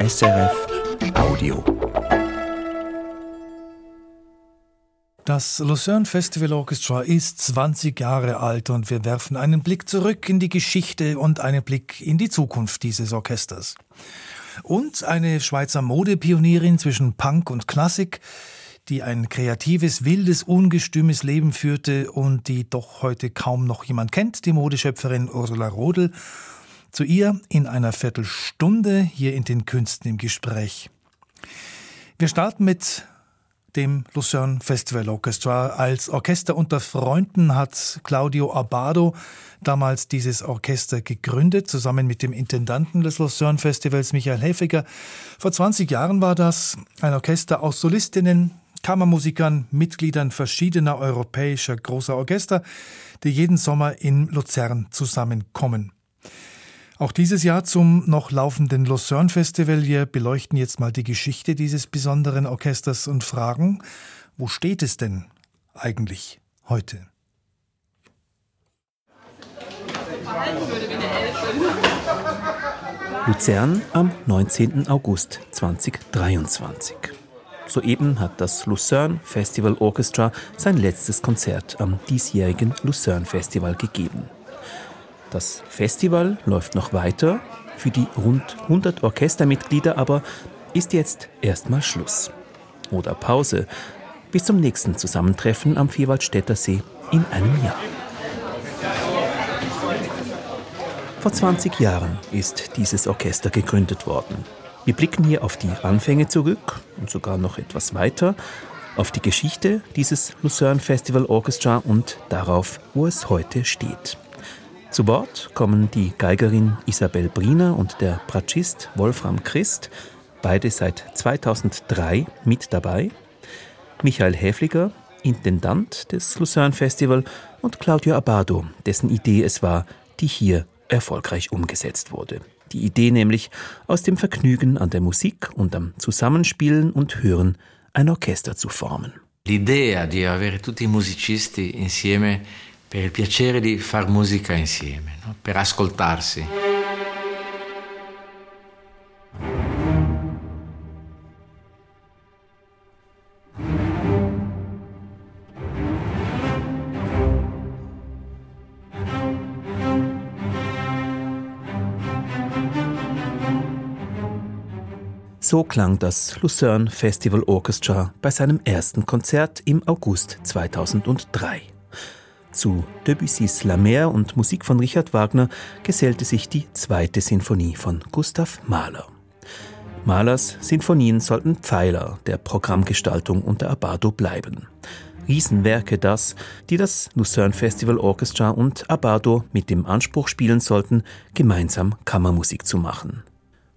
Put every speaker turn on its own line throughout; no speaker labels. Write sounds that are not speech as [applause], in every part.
SRF Audio.
Das Lucerne Festival Orchestra ist 20 Jahre alt und wir werfen einen Blick zurück in die Geschichte und einen Blick in die Zukunft dieses Orchesters. Und eine Schweizer Modepionierin zwischen Punk und Klassik, die ein kreatives, wildes, ungestümes Leben führte und die doch heute kaum noch jemand kennt, die Modeschöpferin Ursula Rodel. Zu ihr in einer Viertelstunde hier in den Künsten im Gespräch. Wir starten mit dem Lucerne Festival Orchestra. Als Orchester unter Freunden hat Claudio Abado damals dieses Orchester gegründet, zusammen mit dem Intendanten des Lucerne Festivals, Michael Häfiger. Vor 20 Jahren war das ein Orchester aus Solistinnen, Kammermusikern, Mitgliedern verschiedener europäischer großer Orchester, die jeden Sommer in Luzern zusammenkommen. Auch dieses Jahr zum noch laufenden Lucerne Festival. Wir beleuchten jetzt mal die Geschichte dieses besonderen Orchesters und fragen, wo steht es denn eigentlich heute?
Luzern am 19. August 2023. Soeben hat das Lucerne Festival Orchestra sein letztes Konzert am diesjährigen Lucerne Festival gegeben. Das Festival läuft noch weiter, für die rund 100 Orchestermitglieder aber ist jetzt erstmal Schluss. Oder Pause, bis zum nächsten Zusammentreffen am Vierwaldstätter See in einem Jahr. Vor 20 Jahren ist dieses Orchester gegründet worden. Wir blicken hier auf die Anfänge zurück und sogar noch etwas weiter, auf die Geschichte dieses Lucerne Festival Orchestra und darauf, wo es heute steht. Zu Wort kommen die Geigerin Isabel Briner und der Bratschist Wolfram Christ, beide seit 2003 mit dabei, Michael Häfliger, Intendant des Lucerne Festival und Claudio Abado, dessen Idee es war, die hier erfolgreich umgesetzt wurde. Die Idee nämlich aus dem Vergnügen an der Musik und am Zusammenspielen und Hören ein Orchester zu formen.
L'idea di avere tutti i musicisti insieme per il piacere di far musica insieme, no? per ascoltarsi.
So klang das Lucerne Festival Orchestra bei seinem ersten Konzert im August 2003. Zu Debussys La Mer und Musik von Richard Wagner gesellte sich die zweite Sinfonie von Gustav Mahler. Mahlers Sinfonien sollten Pfeiler der Programmgestaltung unter Abado bleiben. Riesenwerke das, die das Lucerne Festival Orchestra und Abado mit dem Anspruch spielen sollten, gemeinsam Kammermusik zu machen.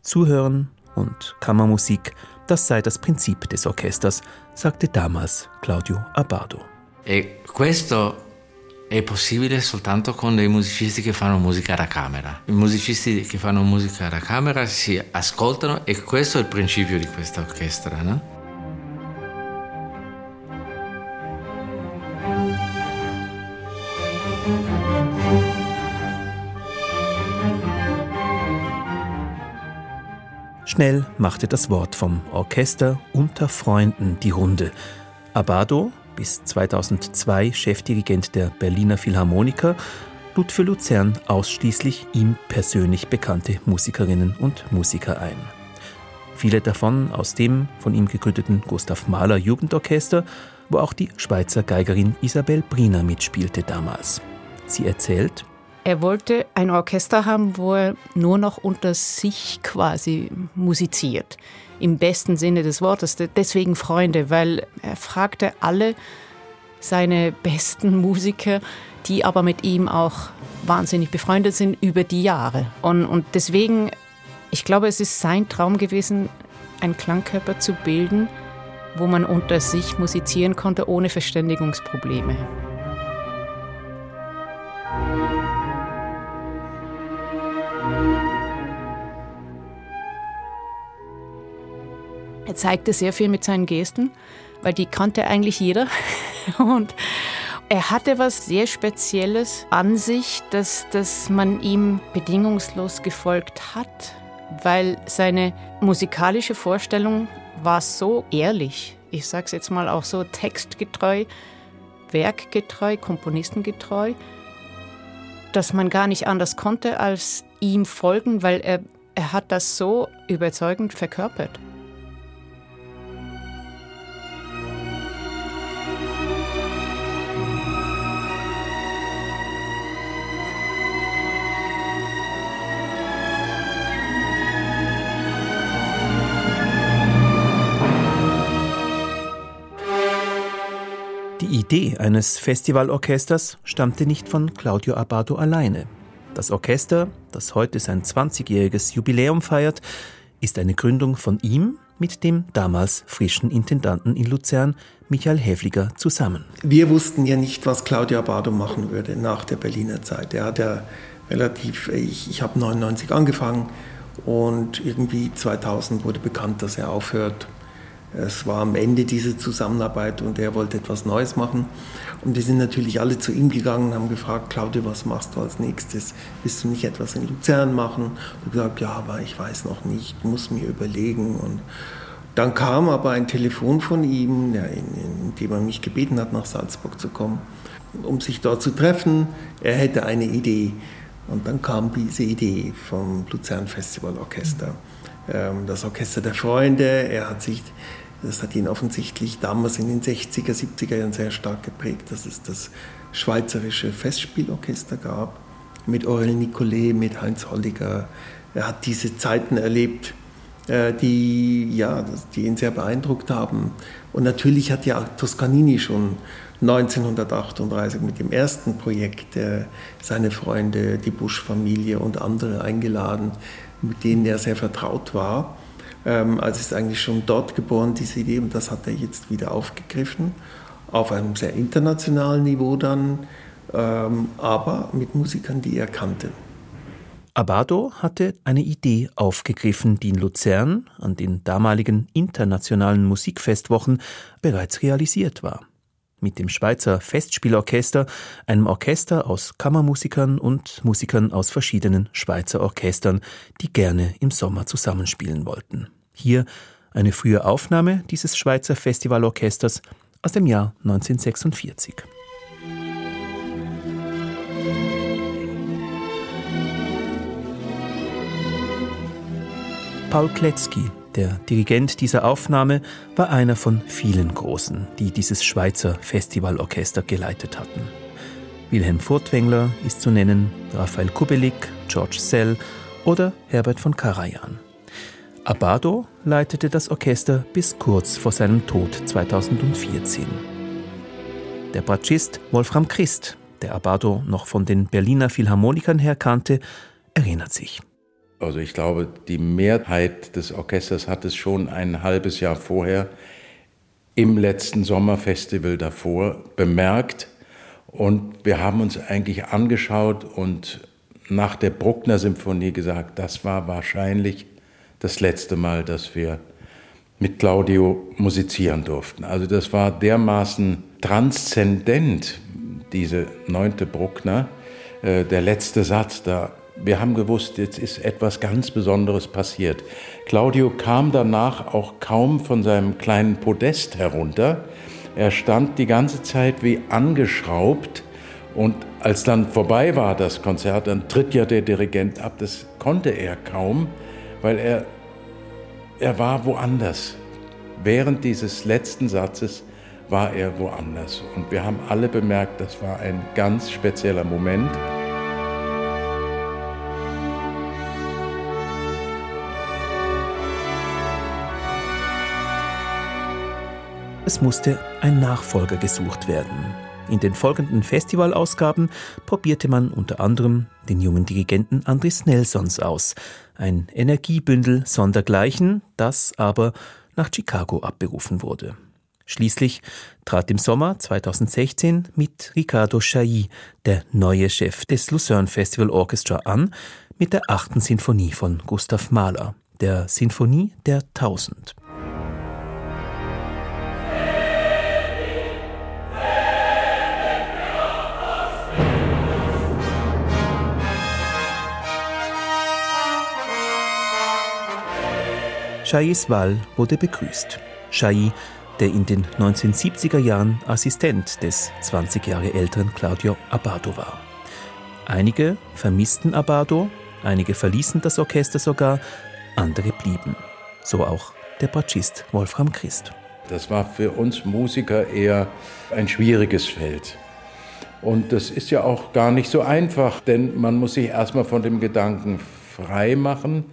Zuhören und Kammermusik, das sei das Prinzip des Orchesters, sagte damals Claudio Abado.
E questo è possibile soltanto con dei musicisti che fanno musica da camera. I musicisti che fanno musica da camera si ascoltano e questo è il principio di questa orchestra, no?
Schnell machte das Wort vom Orchester unter Freunden die Runde. Abado, bis 2002 Chefdirigent der Berliner Philharmoniker, lud für Luzern ausschließlich ihm persönlich bekannte Musikerinnen und Musiker ein. Viele davon aus dem von ihm gegründeten Gustav Mahler Jugendorchester, wo auch die Schweizer Geigerin Isabel Briner mitspielte damals. Sie erzählt,
er wollte ein Orchester haben, wo er nur noch unter sich quasi musiziert im besten Sinne des Wortes. Deswegen Freunde, weil er fragte alle seine besten Musiker, die aber mit ihm auch wahnsinnig befreundet sind über die Jahre. Und, und deswegen, ich glaube, es ist sein Traum gewesen, einen Klangkörper zu bilden, wo man unter sich musizieren konnte ohne Verständigungsprobleme. Er zeigte sehr viel mit seinen Gesten, weil die kannte eigentlich jeder. [laughs] Und er hatte was sehr Spezielles an sich, dass, dass man ihm bedingungslos gefolgt hat, weil seine musikalische Vorstellung war so ehrlich, ich sage es jetzt mal auch so textgetreu, werkgetreu, komponistengetreu, dass man gar nicht anders konnte als ihm folgen, weil er, er hat das so überzeugend verkörpert.
Idee eines Festivalorchesters stammte nicht von Claudio Abbado alleine. Das Orchester, das heute sein 20-jähriges Jubiläum feiert, ist eine Gründung von ihm mit dem damals frischen Intendanten in Luzern, Michael Häfliger, zusammen.
Wir wussten ja nicht, was Claudio Abbado machen würde nach der Berliner Zeit. Er hat ja relativ, ich, ich habe 99 angefangen und irgendwie 2000 wurde bekannt, dass er aufhört es war am Ende diese Zusammenarbeit und er wollte etwas Neues machen. Und wir sind natürlich alle zu ihm gegangen und haben gefragt, Claudio, was machst du als nächstes? Willst du nicht etwas in Luzern machen? Und gesagt, ja, aber ich weiß noch nicht, muss mir überlegen. Und dann kam aber ein Telefon von ihm, in, in dem er mich gebeten hat, nach Salzburg zu kommen, um sich dort zu treffen. Er hätte eine Idee. Und dann kam diese Idee vom Luzern Festival Orchester. Ähm, das Orchester der Freunde. Er hat sich das hat ihn offensichtlich damals in den 60er, 70er Jahren sehr stark geprägt, dass es das Schweizerische Festspielorchester gab, mit Aurel Nicolet, mit Heinz Holliger. Er hat diese Zeiten erlebt, äh, die, ja, die ihn sehr beeindruckt haben. Und natürlich hat ja Toscanini schon 1938 mit dem ersten Projekt äh, seine Freunde, die Busch-Familie und andere eingeladen, mit denen er sehr vertraut war. Ähm, also ist eigentlich schon dort geboren, diese Idee, und das hat er jetzt wieder aufgegriffen, auf einem sehr internationalen Niveau dann, ähm, aber mit Musikern, die er kannte.
Abado hatte eine Idee aufgegriffen, die in Luzern an den damaligen internationalen Musikfestwochen bereits realisiert war. Mit dem Schweizer Festspielorchester, einem Orchester aus Kammermusikern und Musikern aus verschiedenen Schweizer Orchestern, die gerne im Sommer zusammenspielen wollten. Hier eine frühe Aufnahme dieses Schweizer Festivalorchesters aus dem Jahr 1946. Paul Kletzky, der Dirigent dieser Aufnahme, war einer von vielen Großen, die dieses Schweizer Festivalorchester geleitet hatten. Wilhelm Furtwängler ist zu nennen, Raphael Kubelik, George Sell oder Herbert von Karajan. Abado leitete das Orchester bis kurz vor seinem Tod 2014. Der Bratschist Wolfram Christ, der Abado noch von den Berliner Philharmonikern her kannte, erinnert sich.
Also ich glaube, die Mehrheit des Orchesters hat es schon ein halbes Jahr vorher im letzten Sommerfestival davor bemerkt. Und wir haben uns eigentlich angeschaut und nach der Bruckner Symphonie gesagt, das war wahrscheinlich das letzte Mal, dass wir mit Claudio musizieren durften. Also das war dermaßen transzendent, diese neunte Bruckner, äh, der letzte Satz da. Wir haben gewusst, jetzt ist etwas ganz Besonderes passiert. Claudio kam danach auch kaum von seinem kleinen Podest herunter. Er stand die ganze Zeit wie angeschraubt und als dann vorbei war das Konzert, dann tritt ja der Dirigent ab. Das konnte er kaum weil er, er war woanders. Während dieses letzten Satzes war er woanders. Und wir haben alle bemerkt, das war ein ganz spezieller Moment.
Es musste ein Nachfolger gesucht werden. In den folgenden Festivalausgaben probierte man unter anderem den jungen Dirigenten Andris Nelsons aus, ein Energiebündel sondergleichen, das aber nach Chicago abberufen wurde. Schließlich trat im Sommer 2016 mit Ricardo Chailly der neue Chef des Lucerne Festival Orchestra an mit der achten Sinfonie von Gustav Mahler, der Sinfonie der Tausend. Chaillis Wahl wurde begrüßt. Chailly, der in den 1970er Jahren Assistent des 20 Jahre älteren Claudio Abbado war. Einige vermissten Abbado, einige verließen das Orchester sogar, andere blieben. So auch der Bratschist Wolfram Christ.
Das war für uns Musiker eher ein schwieriges Feld. Und das ist ja auch gar nicht so einfach, denn man muss sich erstmal von dem Gedanken frei machen,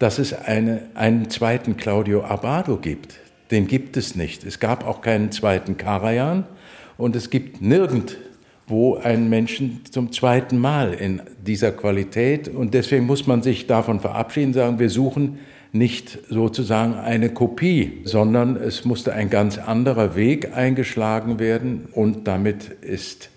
dass es eine, einen zweiten Claudio Abbado gibt. Den gibt es nicht. Es gab auch keinen zweiten Karajan und es gibt nirgendwo einen Menschen zum zweiten Mal in dieser Qualität. Und deswegen muss man sich davon verabschieden, sagen, wir suchen nicht sozusagen eine Kopie, sondern es musste ein ganz anderer Weg eingeschlagen werden und damit ist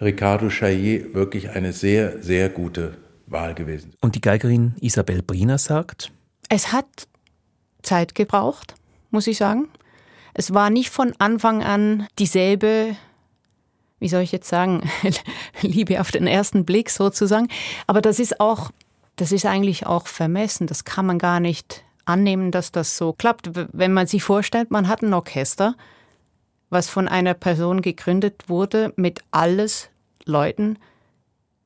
Ricardo Chaillet wirklich eine sehr, sehr gute Wahl gewesen.
Und die Geigerin Isabel Briner sagt,
es hat Zeit gebraucht, muss ich sagen. Es war nicht von Anfang an dieselbe, wie soll ich jetzt sagen, [laughs] Liebe auf den ersten Blick sozusagen. Aber das ist auch, das ist eigentlich auch vermessen. Das kann man gar nicht annehmen, dass das so klappt. Wenn man sich vorstellt, man hat ein Orchester, was von einer Person gegründet wurde mit alles Leuten,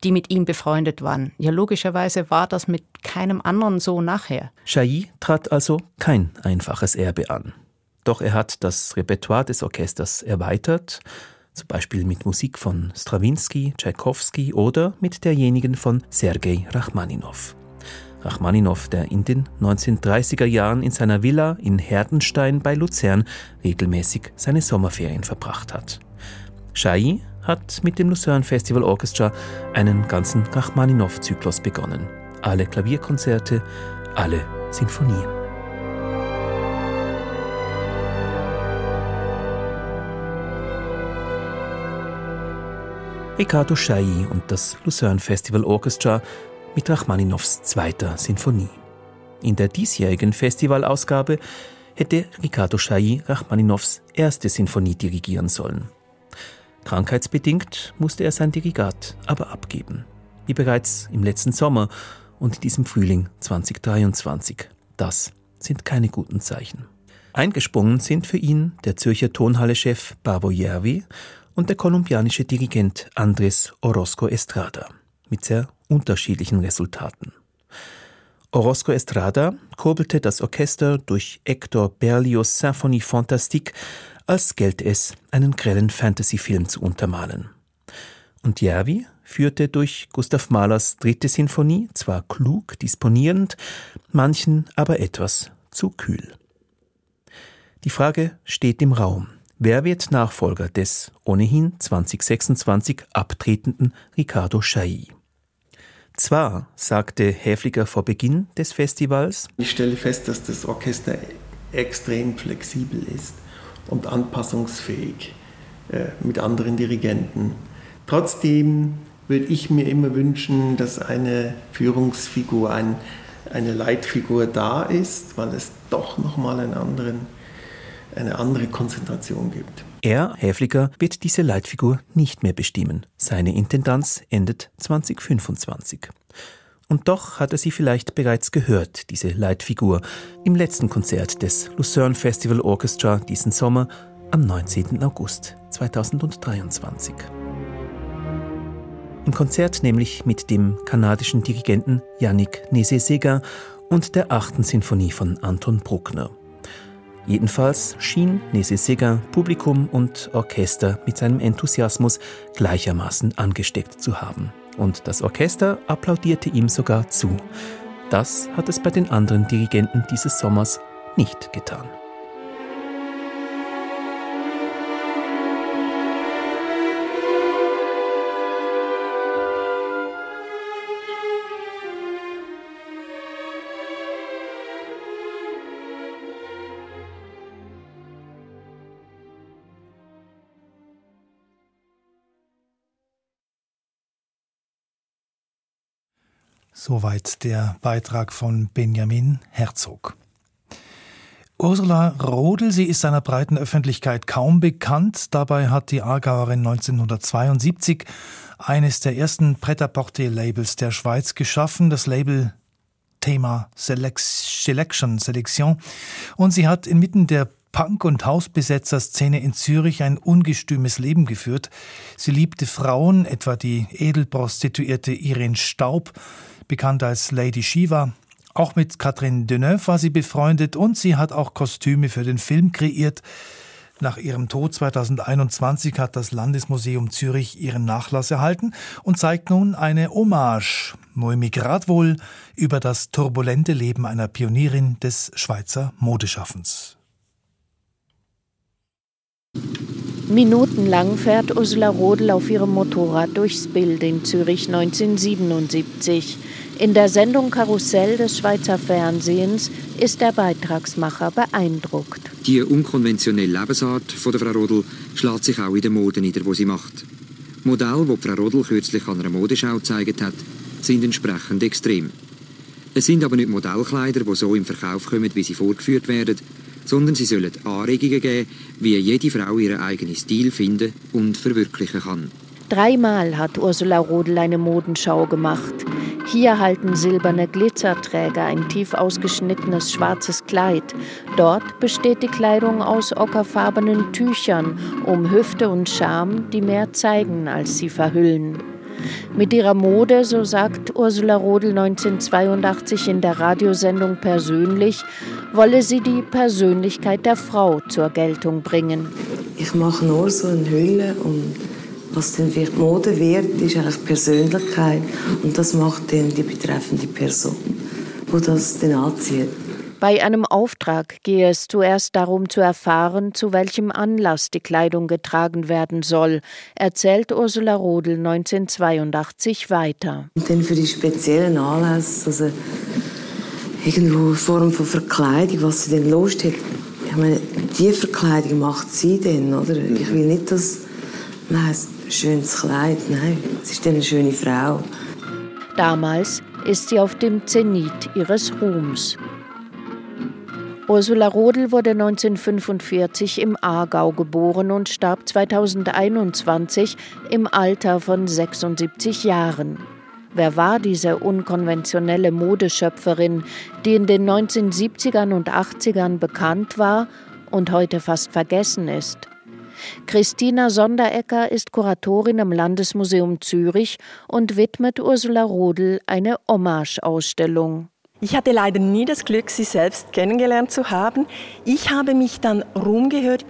die mit ihm befreundet waren. Ja, logischerweise war das mit keinem anderen so nachher.
Chailly trat also kein einfaches Erbe an. Doch er hat das Repertoire des Orchesters erweitert, zum Beispiel mit Musik von Strawinski, Tschaikowski oder mit derjenigen von Sergei Rachmaninow. Rachmaninow, der in den 1930er Jahren in seiner Villa in Herdenstein bei Luzern regelmäßig seine Sommerferien verbracht hat. Chailly hat mit dem Lucerne Festival Orchestra einen ganzen Rachmaninow-Zyklus begonnen. Alle Klavierkonzerte, alle Sinfonien. Riccardo Chailly und das Lucerne Festival Orchestra mit Rachmaninows zweiter Sinfonie. In der diesjährigen Festivalausgabe hätte Riccardo Chailly Rachmaninows erste Sinfonie dirigieren sollen. Krankheitsbedingt musste er sein Dirigat aber abgeben. Wie bereits im letzten Sommer und in diesem Frühling 2023. Das sind keine guten Zeichen. Eingesprungen sind für ihn der Zürcher Tonhalle-Chef Babo Järvi und der kolumbianische Dirigent Andres Orozco Estrada mit sehr unterschiedlichen Resultaten. Orozco Estrada kurbelte das Orchester durch Hector Berlioz Symphonie Fantastique als gelte es, einen grellen Fantasyfilm zu untermalen. Und Järvi führte durch Gustav Mahlers dritte Sinfonie zwar klug disponierend, manchen aber etwas zu kühl. Die Frage steht im Raum. Wer wird Nachfolger des ohnehin 2026 abtretenden Ricardo Chailly? Zwar sagte Häfliger vor Beginn des Festivals,
ich stelle fest, dass das Orchester extrem flexibel ist und anpassungsfähig äh, mit anderen Dirigenten. Trotzdem würde ich mir immer wünschen, dass eine Führungsfigur, ein, eine Leitfigur da ist, weil es doch nochmal einen anderen, eine andere Konzentration gibt.
Er, Häfliger, wird diese Leitfigur nicht mehr bestimmen. Seine Intendanz endet 2025. Und doch hat er sie vielleicht bereits gehört, diese Leitfigur, im letzten Konzert des Lucerne Festival Orchestra diesen Sommer am 19. August 2023. Im Konzert nämlich mit dem kanadischen Dirigenten Yannick Nézé-Séguin und der achten Sinfonie von Anton Bruckner. Jedenfalls schien Nézé-Séguin Publikum und Orchester mit seinem Enthusiasmus gleichermaßen angesteckt zu haben und das Orchester applaudierte ihm sogar zu. Das hat es bei den anderen Dirigenten dieses Sommers nicht getan.
Soweit der Beitrag von Benjamin Herzog. Ursula Rodel, sie ist seiner breiten Öffentlichkeit kaum bekannt. Dabei hat die Aargauerin 1972 eines der ersten Pret-à-Porter-Labels der Schweiz geschaffen, das Label Thema Selection, Selection. Und sie hat inmitten der Punk- und Hausbesetzerszene in Zürich ein ungestümes Leben geführt. Sie liebte Frauen, etwa die Edelprostituierte Irene Staub, bekannt als Lady Shiva. Auch mit Catherine Deneuve war sie befreundet und sie hat auch Kostüme für den Film kreiert. Nach ihrem Tod 2021 hat das Landesmuseum Zürich ihren Nachlass erhalten und zeigt nun eine Hommage, Noemi wohl, über das turbulente Leben einer Pionierin des Schweizer Modeschaffens.
Minutenlang fährt Ursula Rodel auf ihrem Motorrad durchs Bild in Zürich 1977. In der Sendung Karussell des Schweizer Fernsehens ist der Beitragsmacher beeindruckt.
Die unkonventionelle Lebensart von der Frau Rodel schlägt sich auch in der Mode nieder, wo sie macht. Modelle, die Frau Rodel kürzlich an einer Modeschau gezeigt hat, sind entsprechend extrem. Es sind aber nicht Modellkleider, die so im Verkauf kommen, wie sie vorgeführt werden, sondern sie sollen Anregungen geben, wie jede Frau ihren eigenen Stil finden und verwirklichen kann.
Dreimal hat Ursula Rodel eine Modenschau gemacht. Hier halten silberne Glitzerträger ein tief ausgeschnittenes schwarzes Kleid. Dort besteht die Kleidung aus ockerfarbenen Tüchern um Hüfte und Scham, die mehr zeigen, als sie verhüllen. Mit ihrer Mode, so sagt Ursula Rodel 1982 in der Radiosendung persönlich, wolle sie die Persönlichkeit der Frau zur Geltung bringen.
Ich mache nur so eine Hülle und was dann wird Mode wird, ist eigentlich Persönlichkeit und das macht dann die betreffende Person, wo das dann anzieht.
Bei einem Auftrag gehe es zuerst darum zu erfahren, zu welchem Anlass die Kleidung getragen werden soll, erzählt Ursula Rodel 1982 weiter.
Und dann für die speziellen Anlässe, also irgendwo eine Form von Verkleidung, was sie denn Lust hat. Ich meine, die Verkleidung macht sie denn, oder? Ich will nicht, dass, nein, ein schönes Kleid, nein, es ist dann eine schöne Frau.
Damals ist sie auf dem Zenit ihres Ruhms. Ursula Rodel wurde 1945 im Aargau geboren und starb 2021 im Alter von 76 Jahren. Wer war diese unkonventionelle Modeschöpferin, die in den 1970ern und 80ern bekannt war und heute fast vergessen ist? Christina Sonderecker ist Kuratorin am Landesmuseum Zürich und widmet Ursula Rodel eine Hommage-Ausstellung.
Ich hatte leider nie das Glück, sie selbst kennengelernt zu haben. Ich habe mich dann rumgehört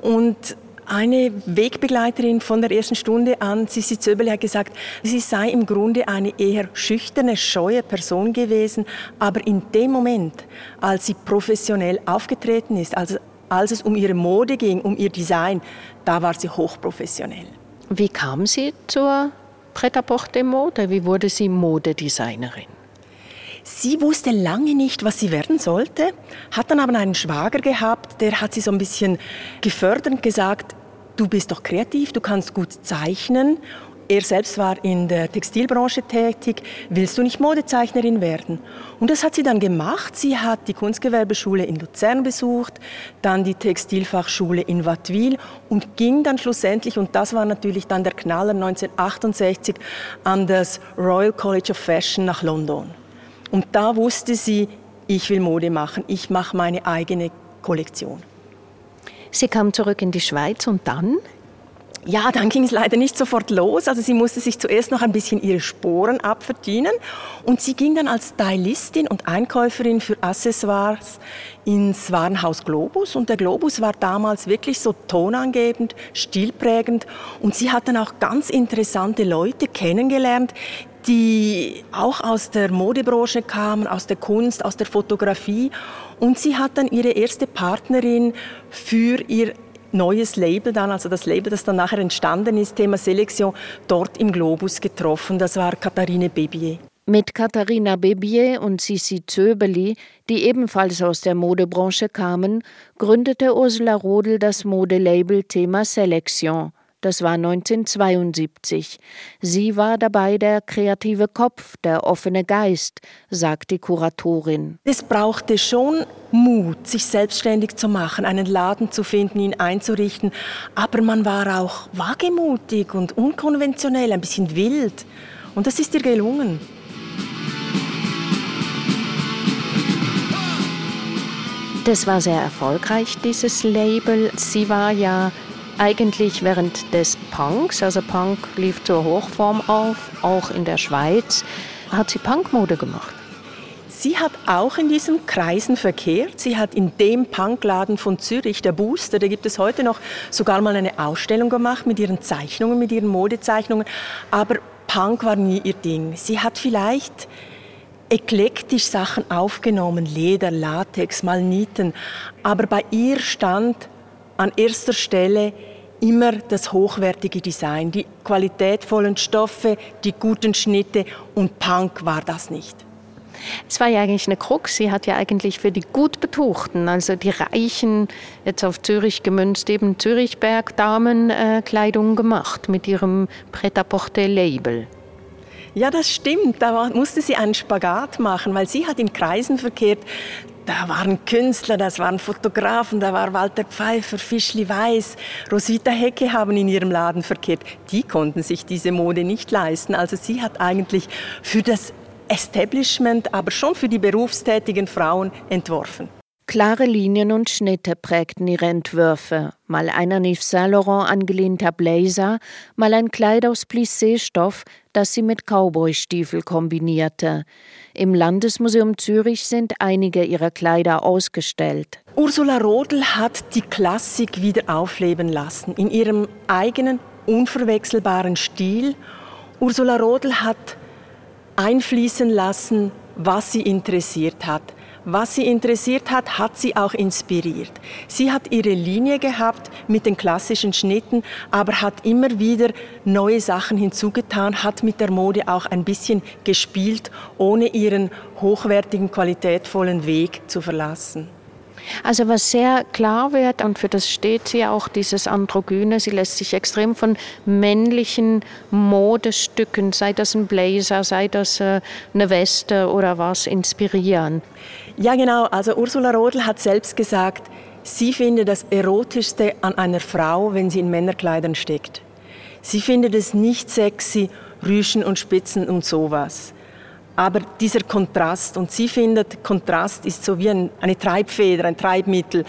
und eine Wegbegleiterin von der ersten Stunde an, Sissi Zöbel, hat gesagt, sie sei im Grunde eine eher schüchterne, scheue Person gewesen, aber in dem Moment, als sie professionell aufgetreten ist, also als es um ihre Mode ging, um ihr Design, da war sie hochprofessionell.
Wie kam sie zur Pret-à-Porter-Mode? Wie wurde sie Modedesignerin?
Sie wusste lange nicht, was sie werden sollte, hat dann aber einen Schwager gehabt, der hat sie so ein bisschen gefördert und gesagt, du bist doch kreativ, du kannst gut zeichnen. Er selbst war in der Textilbranche tätig. Willst du nicht Modezeichnerin werden? Und das hat sie dann gemacht. Sie hat die Kunstgewerbeschule in Luzern besucht, dann die Textilfachschule in Wattwil und ging dann schlussendlich, und das war natürlich dann der Knaller 1968, an das Royal College of Fashion nach London. Und da wusste sie, ich will Mode machen, ich mache meine eigene Kollektion.
Sie kam zurück in die Schweiz und dann?
Ja, dann ging es leider nicht sofort los. Also sie musste sich zuerst noch ein bisschen ihre Sporen abverdienen und sie ging dann als Stylistin und Einkäuferin für Accessoires ins Warenhaus Globus und der Globus war damals wirklich so tonangebend, stilprägend und sie hat dann auch ganz interessante Leute kennengelernt, die auch aus der Modebranche kamen, aus der Kunst, aus der Fotografie. Und sie hat dann ihre erste Partnerin für ihr neues Label dann, also das Label, das dann nachher entstanden ist, Thema Selektion, dort im Globus getroffen. Das war Katharine Bebier.
Mit Katharina Bebier und Sissi Zöbeli, die ebenfalls aus der Modebranche kamen, gründete Ursula Rodel das Modelabel Thema Selektion. Das war 1972. Sie war dabei der kreative Kopf, der offene Geist, sagt die Kuratorin.
Es brauchte schon Mut, sich selbstständig zu machen, einen Laden zu finden, ihn einzurichten. Aber man war auch wagemutig und unkonventionell, ein bisschen wild. Und das ist ihr gelungen.
Das war sehr erfolgreich, dieses Label. Sie war ja eigentlich während des Punks, also Punk lief zur Hochform auf, auch in der Schweiz, hat sie Punkmode gemacht.
Sie hat auch in diesen Kreisen verkehrt. Sie hat in dem Punkladen von Zürich, der Booster, da gibt es heute noch sogar mal eine Ausstellung gemacht mit ihren Zeichnungen, mit ihren Modezeichnungen. Aber Punk war nie ihr Ding. Sie hat vielleicht eklektisch Sachen aufgenommen, Leder, Latex, mal Nieten. Aber bei ihr stand an erster Stelle immer das hochwertige Design, die qualitätvollen Stoffe, die guten Schnitte und Punk war das nicht.
Es war ja eigentlich eine Krux. Sie hat ja eigentlich für die gut betuchten, also die Reichen, jetzt auf Zürich gemünzt, eben Zürichberg-Damen äh, Kleidung gemacht mit ihrem Pret-à-Porter-Label.
Ja, das stimmt. Da musste sie einen Spagat machen, weil sie hat in Kreisen verkehrt. Da waren Künstler, das waren Fotografen, da war Walter Pfeiffer, Fischli Weiß, Rosita Hecke haben in ihrem Laden verkehrt. Die konnten sich diese Mode nicht leisten. Also sie hat eigentlich für das Establishment, aber schon für die berufstätigen Frauen entworfen.
Klare Linien und Schnitte prägten ihre Entwürfe. Mal ein an Yves Saint Laurent angelehnter Blazer, mal ein Kleid aus Plissé-Stoff, das sie mit Cowboystiefel kombinierte. Im Landesmuseum Zürich sind einige ihrer Kleider ausgestellt.
Ursula Rodel hat die Klassik wieder aufleben lassen, in ihrem eigenen, unverwechselbaren Stil. Ursula Rodel hat einfließen lassen, was sie interessiert hat. Was sie interessiert hat, hat sie auch inspiriert. Sie hat ihre Linie gehabt mit den klassischen Schnitten, aber hat immer wieder neue Sachen hinzugetan, hat mit der Mode auch ein bisschen gespielt, ohne ihren hochwertigen, qualitätvollen Weg zu verlassen.
Also was sehr klar wird, und für das steht sie auch, dieses Androgyne, sie lässt sich extrem von männlichen Modestücken, sei das ein Blazer, sei das äh, eine Weste oder was, inspirieren.
Ja genau, also Ursula Rodel hat selbst gesagt, sie findet das Erotischste an einer Frau, wenn sie in Männerkleidern steckt. Sie findet es nicht sexy, Rüschen und Spitzen und sowas aber dieser Kontrast, und sie findet, Kontrast ist so wie ein, eine Treibfeder, ein Treibmittel.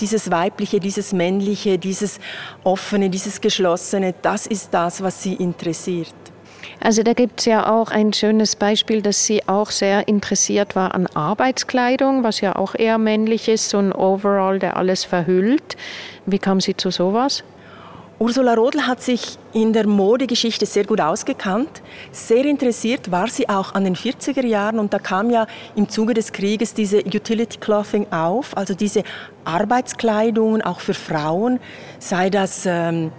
Dieses Weibliche, dieses Männliche, dieses Offene, dieses Geschlossene, das ist das, was sie interessiert.
Also da gibt es ja auch ein schönes Beispiel, dass sie auch sehr interessiert war an Arbeitskleidung, was ja auch eher männlich ist, so ein Overall, der alles verhüllt. Wie kam sie zu sowas?
Ursula Rodel hat sich in der Modegeschichte sehr gut ausgekannt. Sehr interessiert war sie auch an den 40er Jahren und da kam ja im Zuge des Krieges diese Utility Clothing auf, also diese Arbeitskleidung auch für Frauen, sei das ähm,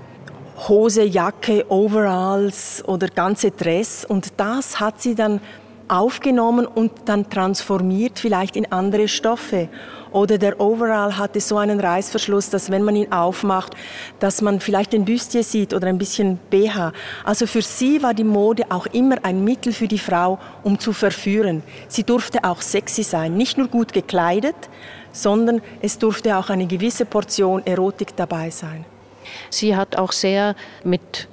Hose, Jacke, Overalls oder ganze Dress und das hat sie dann aufgenommen und dann transformiert vielleicht in andere Stoffe. Oder der Overall hatte so einen Reißverschluss, dass wenn man ihn aufmacht, dass man vielleicht ein Büstchen sieht oder ein bisschen BH. Also für sie war die Mode auch immer ein Mittel für die Frau, um zu verführen. Sie durfte auch sexy sein, nicht nur gut gekleidet, sondern es durfte auch eine gewisse Portion Erotik dabei sein.
Sie hat auch sehr mit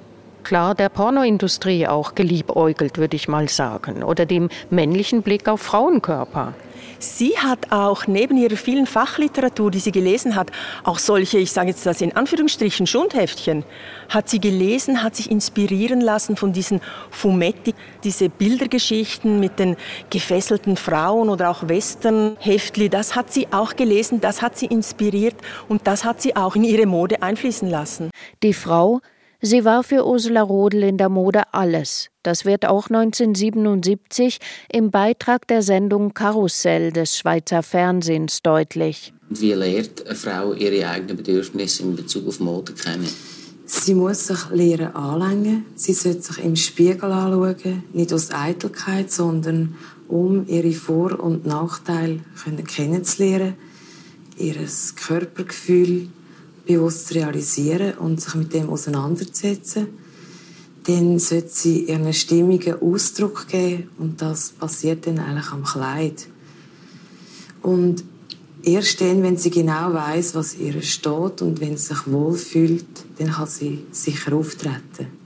klar der Pornoindustrie auch geliebäugelt, würde ich mal sagen, oder dem männlichen Blick auf Frauenkörper.
Sie hat auch neben ihrer vielen Fachliteratur, die sie gelesen hat, auch solche, ich sage jetzt das in Anführungsstrichen, Schundheftchen, hat sie gelesen, hat sich inspirieren lassen von diesen Fumetti, diese Bildergeschichten mit den gefesselten Frauen oder auch Westernheftli, das hat sie auch gelesen, das hat sie inspiriert und das hat sie auch in ihre Mode einfließen lassen.
Die Frau Sie war für Ursula Rodel in der Mode alles. Das wird auch 1977 im Beitrag der Sendung Karussell des Schweizer Fernsehens deutlich.
Wie lernt eine Frau ihre eigenen Bedürfnisse in Bezug auf Mode kennen?
Sie muss sich lernen anlängen. Sie sollte sich im Spiegel anschauen, nicht aus Eitelkeit, sondern um ihre Vor- und Nachteile kennenzulernen, ihr Körpergefühl bewusst realisieren und sich mit dem auseinandersetzen, dann sollte sie ihren Stimmungen Ausdruck geben und das passiert dann eigentlich am Kleid. Und erst dann, wenn sie genau weiß, was ihr steht und wenn sie sich wohlfühlt, dann kann sie sicher auftreten.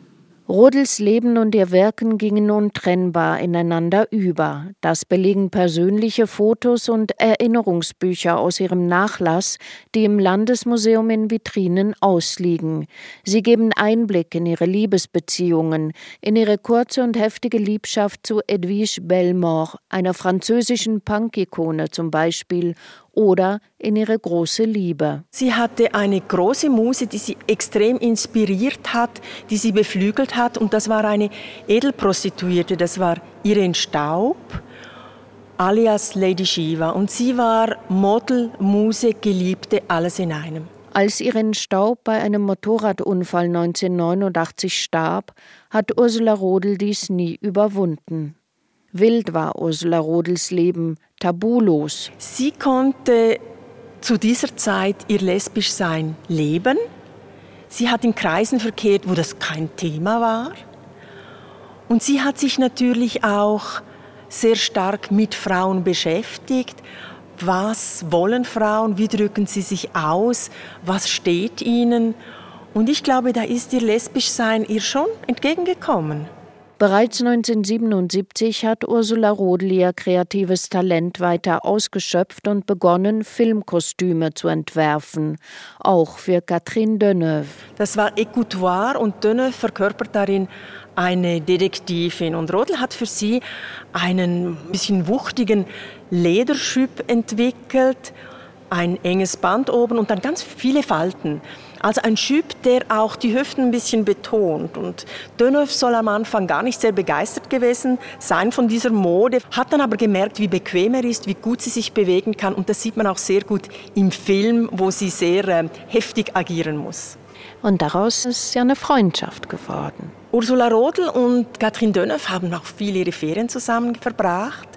Rodels Leben und ihr Wirken gingen untrennbar ineinander über. Das belegen persönliche Fotos und Erinnerungsbücher aus ihrem Nachlass, die im Landesmuseum in Vitrinen ausliegen. Sie geben Einblick in ihre Liebesbeziehungen, in ihre kurze und heftige Liebschaft zu Edwige Bellemort, einer französischen Punk-Ikone zum Beispiel, oder in ihre große Liebe.
Sie hatte eine große Muse, die sie extrem inspiriert hat, die sie beflügelt hat und das war eine Edelprostituierte, das war Irene Staub alias Lady Shiva und sie war Model, Muse, Geliebte, alles in einem.
Als Irene Staub bei einem Motorradunfall 1989 starb, hat Ursula Rodel dies nie überwunden. Wild war Ursula Rodels Leben, tabulos.
Sie konnte zu dieser Zeit ihr lesbisch Sein leben. Sie hat in Kreisen verkehrt, wo das kein Thema war. Und sie hat sich natürlich auch sehr stark mit Frauen beschäftigt. Was wollen Frauen? Wie drücken sie sich aus? Was steht ihnen? Und ich glaube, da ist ihr lesbisch Sein ihr schon entgegengekommen.
Bereits 1977 hat Ursula Rodel ihr kreatives Talent weiter ausgeschöpft und begonnen, Filmkostüme zu entwerfen, auch für Catherine Deneuve.
Das war Écoutoire und Deneuve verkörpert darin eine Detektivin. Und Rodel hat für sie einen bisschen wuchtigen Lederschüpp entwickelt, ein enges Band oben und dann ganz viele Falten. Also ein Schüb, der auch die Hüften ein bisschen betont. Und Deneuve soll am Anfang gar nicht sehr begeistert gewesen sein von dieser Mode, hat dann aber gemerkt, wie bequem er ist, wie gut sie sich bewegen kann. Und das sieht man auch sehr gut im Film, wo sie sehr äh, heftig agieren muss.
Und daraus ist ja eine Freundschaft geworden.
Ursula Rodel und Catherine Deneuve haben auch viele ihre Ferien zusammen verbracht.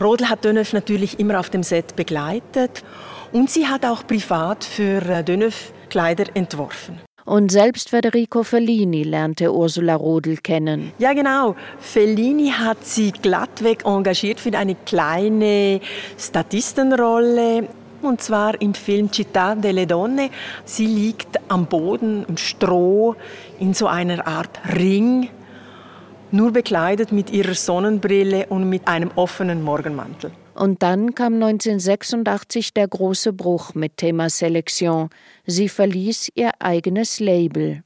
Rodel hat Deneuve natürlich immer auf dem Set begleitet und sie hat auch privat für äh, Deneuve Kleider entworfen.
Und selbst Federico Fellini lernte Ursula Rodel kennen.
Ja, genau. Fellini hat sie glattweg engagiert für eine kleine Statistenrolle. Und zwar im Film Città delle Donne. Sie liegt am Boden im Stroh in so einer Art Ring, nur bekleidet mit ihrer Sonnenbrille und mit einem offenen Morgenmantel.
Und dann kam 1986 der große Bruch mit Thema Selektion. Sie verließ ihr eigenes Label.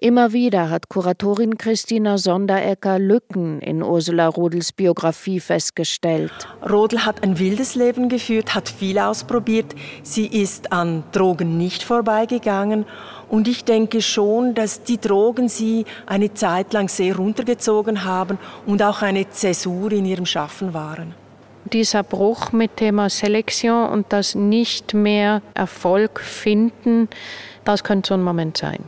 Immer wieder hat Kuratorin Christina Sonderecker Lücken in Ursula Rodels Biografie festgestellt.
Rodel hat ein wildes Leben geführt, hat viel ausprobiert. Sie ist an Drogen nicht vorbeigegangen. Und ich denke schon, dass die Drogen sie eine Zeit lang sehr runtergezogen haben und auch eine Zäsur in ihrem Schaffen waren
dieser Bruch mit Thema Selektion und das nicht mehr Erfolg finden, das könnte so ein Moment sein.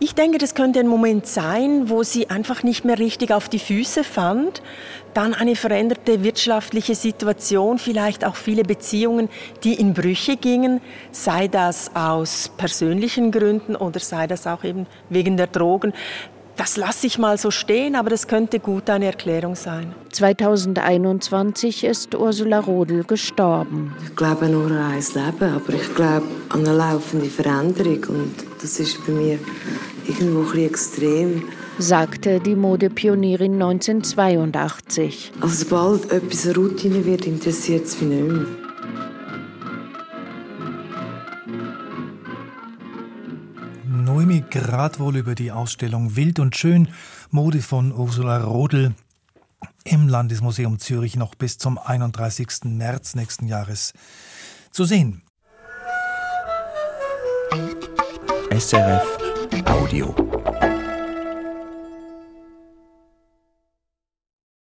Ich denke, das könnte ein Moment sein, wo sie einfach nicht mehr richtig auf die Füße fand. Dann eine veränderte wirtschaftliche Situation, vielleicht auch viele Beziehungen, die in Brüche gingen, sei das aus persönlichen Gründen oder sei das auch eben wegen der Drogen das lasse ich mal so stehen, aber das könnte gut eine Erklärung sein.
2021 ist Ursula Rodel gestorben.
Ich glaube nur an ein Leben, aber ich glaube an eine laufende Veränderung und das ist bei mir irgendwo ein bisschen extrem.
Sagte die Modepionierin 1982.
Also sobald etwas eine Routine wird, interessiert es mich nicht mehr.
Noemi gerade wohl über die Ausstellung Wild und Schön Mode von Ursula Rodel im Landesmuseum Zürich noch bis zum 31. März nächsten Jahres zu sehen.
SRF Audio.